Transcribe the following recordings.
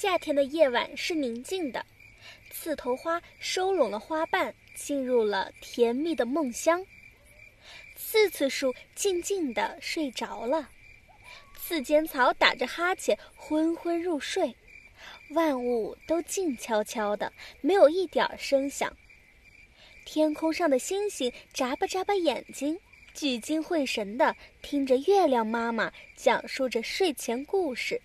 夏天的夜晚是宁静的，刺头花收拢了花瓣，进入了甜蜜的梦乡。刺刺树静静地睡着了，刺尖草打着哈欠昏昏入睡，万物都静悄悄的，没有一点声响。天空上的星星眨巴眨巴眼睛，聚精会神地听着月亮妈妈讲述着睡前故事。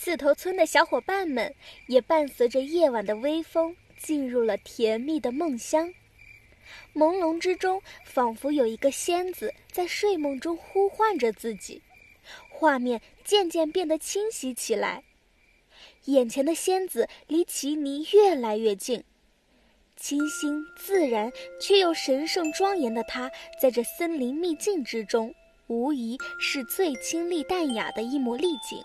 刺头村的小伙伴们也伴随着夜晚的微风，进入了甜蜜的梦乡。朦胧之中，仿佛有一个仙子在睡梦中呼唤着自己，画面渐渐变得清晰起来。眼前的仙子离奇尼越来越近，清新自然却又神圣庄严的她，在这森林秘境之中，无疑是最清丽淡雅的一抹丽景。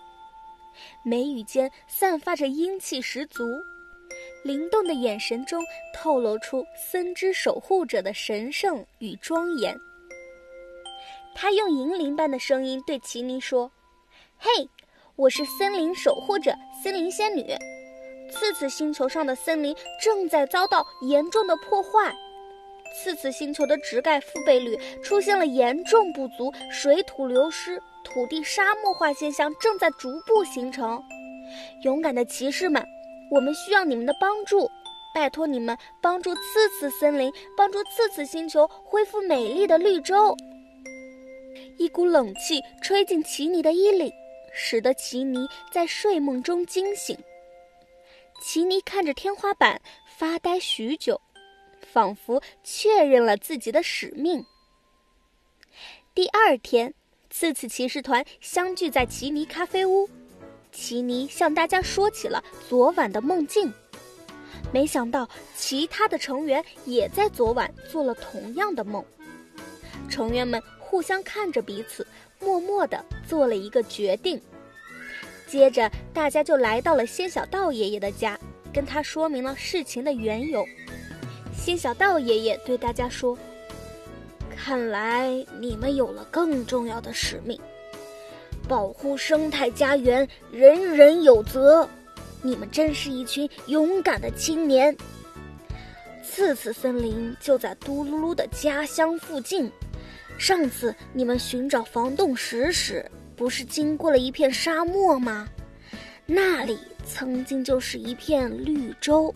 眉宇间散发着英气十足。灵动的眼神中透露出森之守护者的神圣与庄严。他用银铃般的声音对奇尼说：“嘿，我是森林守护者森林仙女。次次星球上的森林正在遭到严重的破坏，次次星球的植盖覆盖率出现了严重不足，水土流失、土地沙漠化现象正在逐步形成。勇敢的骑士们！”我们需要你们的帮助，拜托你们帮助次次森林，帮助次次星球恢复美丽的绿洲。一股冷气吹进奇尼的衣领，使得奇尼在睡梦中惊醒。奇尼看着天花板发呆许久，仿佛确认了自己的使命。第二天，次次骑士团相聚在奇尼咖啡屋。奇尼向大家说起了昨晚的梦境，没想到其他的成员也在昨晚做了同样的梦。成员们互相看着彼此，默默地做了一个决定。接着，大家就来到了仙小道爷爷的家，跟他说明了事情的缘由。仙小道爷爷对大家说：“看来你们有了更重要的使命。”保护生态家园，人人有责。你们真是一群勇敢的青年。次次森林就在嘟噜噜的家乡附近。上次你们寻找防冻石时，不是经过了一片沙漠吗？那里曾经就是一片绿洲。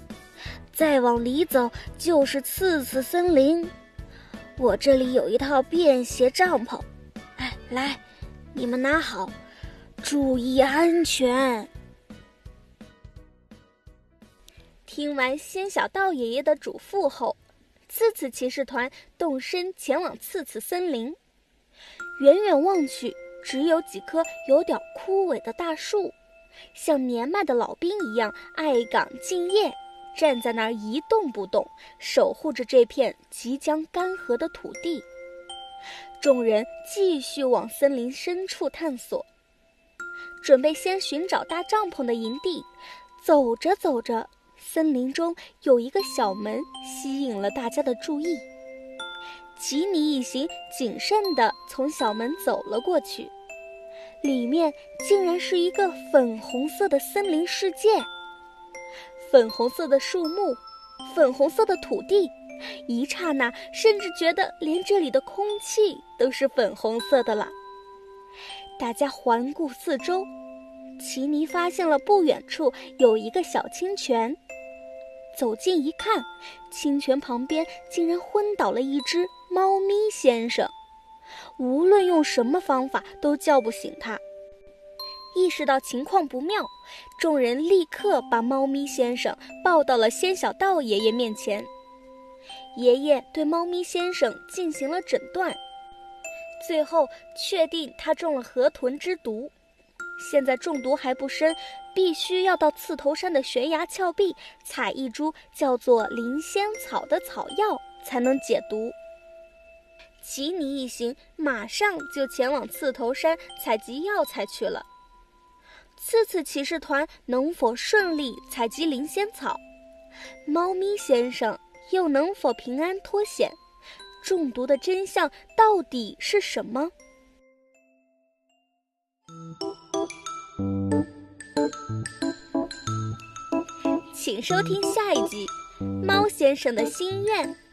再往里走就是次次森林。我这里有一套便携帐篷。哎，来。你们拿好，注意安全。听完仙小道爷爷的嘱咐后，次次骑士团动身前往次次森林。远远望去，只有几棵有点枯萎的大树，像年迈的老兵一样爱岗敬业，站在那儿一动不动，守护着这片即将干涸的土地。众人继续往森林深处探索，准备先寻找搭帐篷的营地。走着走着，森林中有一个小门吸引了大家的注意。吉尼一行谨慎地从小门走了过去，里面竟然是一个粉红色的森林世界，粉红色的树木，粉红色的土地。一刹那，甚至觉得连这里的空气都是粉红色的了。大家环顾四周，奇尼发现了不远处有一个小清泉。走近一看，清泉旁边竟然昏倒了一只猫咪先生，无论用什么方法都叫不醒他。意识到情况不妙，众人立刻把猫咪先生抱到了仙小道爷爷面前。爷爷对猫咪先生进行了诊断，最后确定他中了河豚之毒。现在中毒还不深，必须要到刺头山的悬崖峭壁采一株叫做灵仙草的草药，才能解毒。奇尼一行马上就前往刺头山采集药材去了。次次骑士团能否顺利采集灵仙草？猫咪先生又能否平安脱险？中毒的真相到底是什么？请收听下一集猫先生的心愿。